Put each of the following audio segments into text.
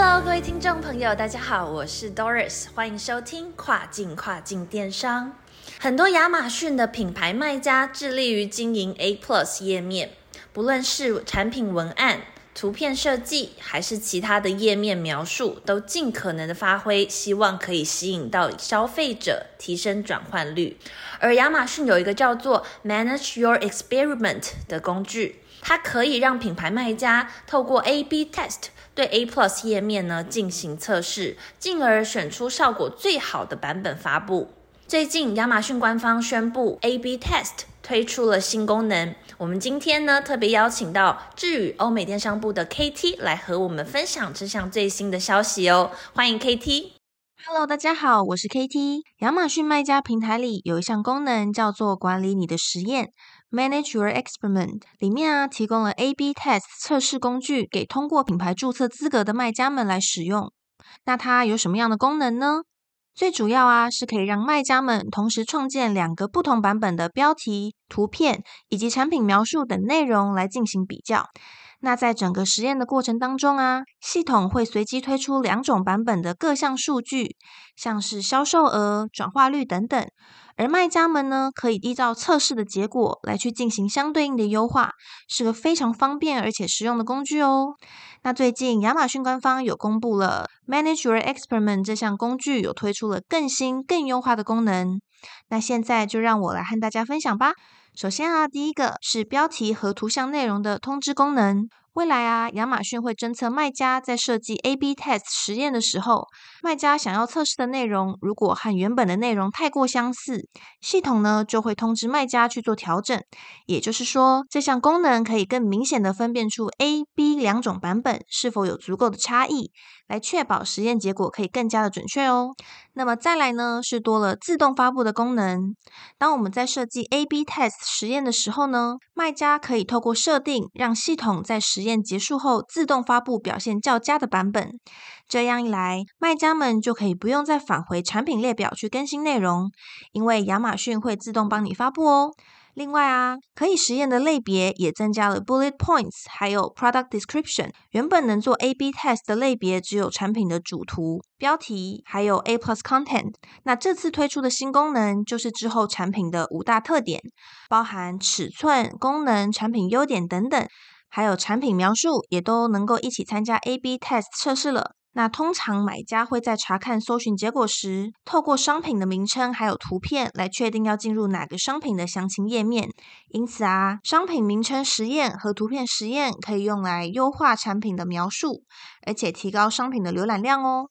Hello，各位听众朋友，大家好，我是 Doris，欢迎收听跨境跨境电商。很多亚马逊的品牌卖家致力于经营 A Plus 页面，不论是产品文案、图片设计，还是其他的页面描述，都尽可能的发挥，希望可以吸引到消费者，提升转换率。而亚马逊有一个叫做 Manage Your Experiment 的工具，它可以让品牌卖家透过 A/B test。对 A Plus 页面呢进行测试，进而选出效果最好的版本发布。最近亚马逊官方宣布 A/B Test 推出了新功能，我们今天呢特别邀请到智宇欧美电商部的 KT 来和我们分享这项最新的消息哦，欢迎 KT。Hello，大家好，我是 KT。亚马逊卖家平台里有一项功能叫做管理你的实验。Manage your experiment 里面啊，提供了 A/B test 测试工具给通过品牌注册资格的卖家们来使用。那它有什么样的功能呢？最主要啊，是可以让卖家们同时创建两个不同版本的标题、图片以及产品描述等内容来进行比较。那在整个实验的过程当中啊，系统会随机推出两种版本的各项数据，像是销售额、转化率等等。而卖家们呢，可以依照测试的结果来去进行相对应的优化，是个非常方便而且实用的工具哦。那最近亚马逊官方有公布了 Manager Experiment 这项工具有推出了更新、更优化的功能。那现在就让我来和大家分享吧。首先啊，第一个是标题和图像内容的通知功能。未来啊，亚马逊会侦测卖家在设计 A/B test 实验的时候，卖家想要测试的内容如果和原本的内容太过相似，系统呢就会通知卖家去做调整。也就是说，这项功能可以更明显的分辨出 A、B 两种版本是否有足够的差异，来确保实验结果可以更加的准确哦。那么再来呢，是多了自动发布的功能。当我们在设计 A/B test 实验的时候呢，卖家可以透过设定，让系统在实验验结束后自动发布表现较佳的版本。这样一来，卖家们就可以不用再返回产品列表去更新内容，因为亚马逊会自动帮你发布哦。另外啊，可以实验的类别也增加了 bullet points，还有 product description。原本能做 A/B test 的类别只有产品的主图、标题，还有 A plus content。那这次推出的新功能就是之后产品的五大特点，包含尺寸、功能、产品优点等等，还有产品描述，也都能够一起参加 A/B test 测试了。那通常买家会在查看搜寻结果时，透过商品的名称还有图片来确定要进入哪个商品的详情页面。因此啊，商品名称实验和图片实验可以用来优化产品的描述，而且提高商品的浏览量哦。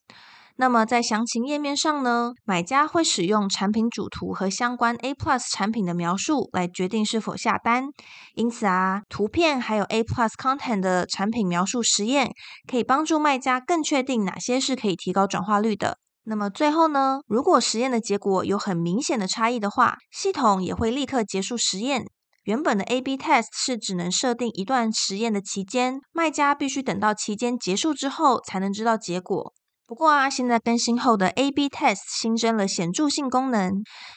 那么在详情页面上呢，买家会使用产品主图和相关 A Plus 产品的描述来决定是否下单。因此啊，图片还有 A Plus content 的产品描述实验，可以帮助卖家更确定哪些是可以提高转化率的。那么最后呢，如果实验的结果有很明显的差异的话，系统也会立刻结束实验。原本的 A B test 是只能设定一段实验的期间，卖家必须等到期间结束之后才能知道结果。不过啊，现在更新后的 A/B test 新增了显著性功能，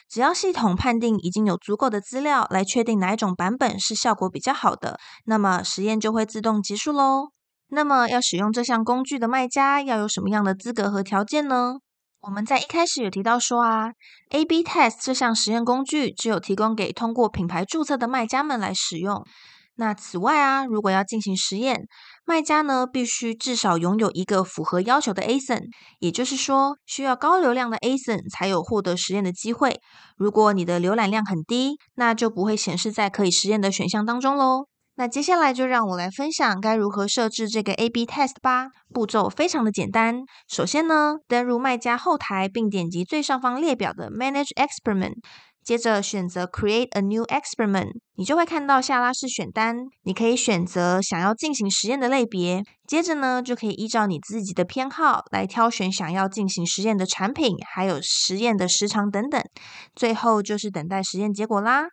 只要系统判定已经有足够的资料来确定哪一种版本是效果比较好的，那么实验就会自动结束喽。那么要使用这项工具的卖家要有什么样的资格和条件呢？我们在一开始有提到说啊，A/B test 这项实验工具只有提供给通过品牌注册的卖家们来使用。那此外啊，如果要进行实验，卖家呢必须至少拥有一个符合要求的 ASIN，也就是说，需要高流量的 ASIN 才有获得实验的机会。如果你的浏览量很低，那就不会显示在可以实验的选项当中喽。那接下来就让我来分享该如何设置这个 A/B test 吧。步骤非常的简单，首先呢，登入卖家后台并点击最上方列表的 Manage Experiment。接着选择 Create a new experiment，你就会看到下拉式选单，你可以选择想要进行实验的类别。接着呢，就可以依照你自己的偏好来挑选想要进行实验的产品，还有实验的时长等等。最后就是等待实验结果啦。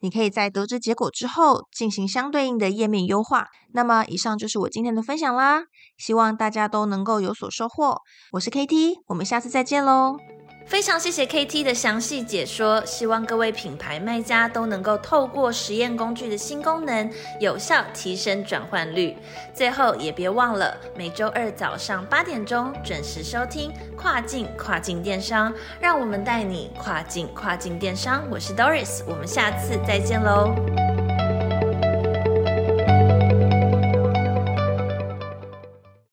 你可以在得知结果之后进行相对应的页面优化。那么，以上就是我今天的分享啦，希望大家都能够有所收获。我是 KT，我们下次再见喽。非常谢谢 KT 的详细解说，希望各位品牌卖家都能够透过实验工具的新功能，有效提升转换率。最后也别忘了每周二早上八点钟准时收听跨境跨境电商，让我们带你跨境跨境电商。我是 Doris，我们下次再见喽。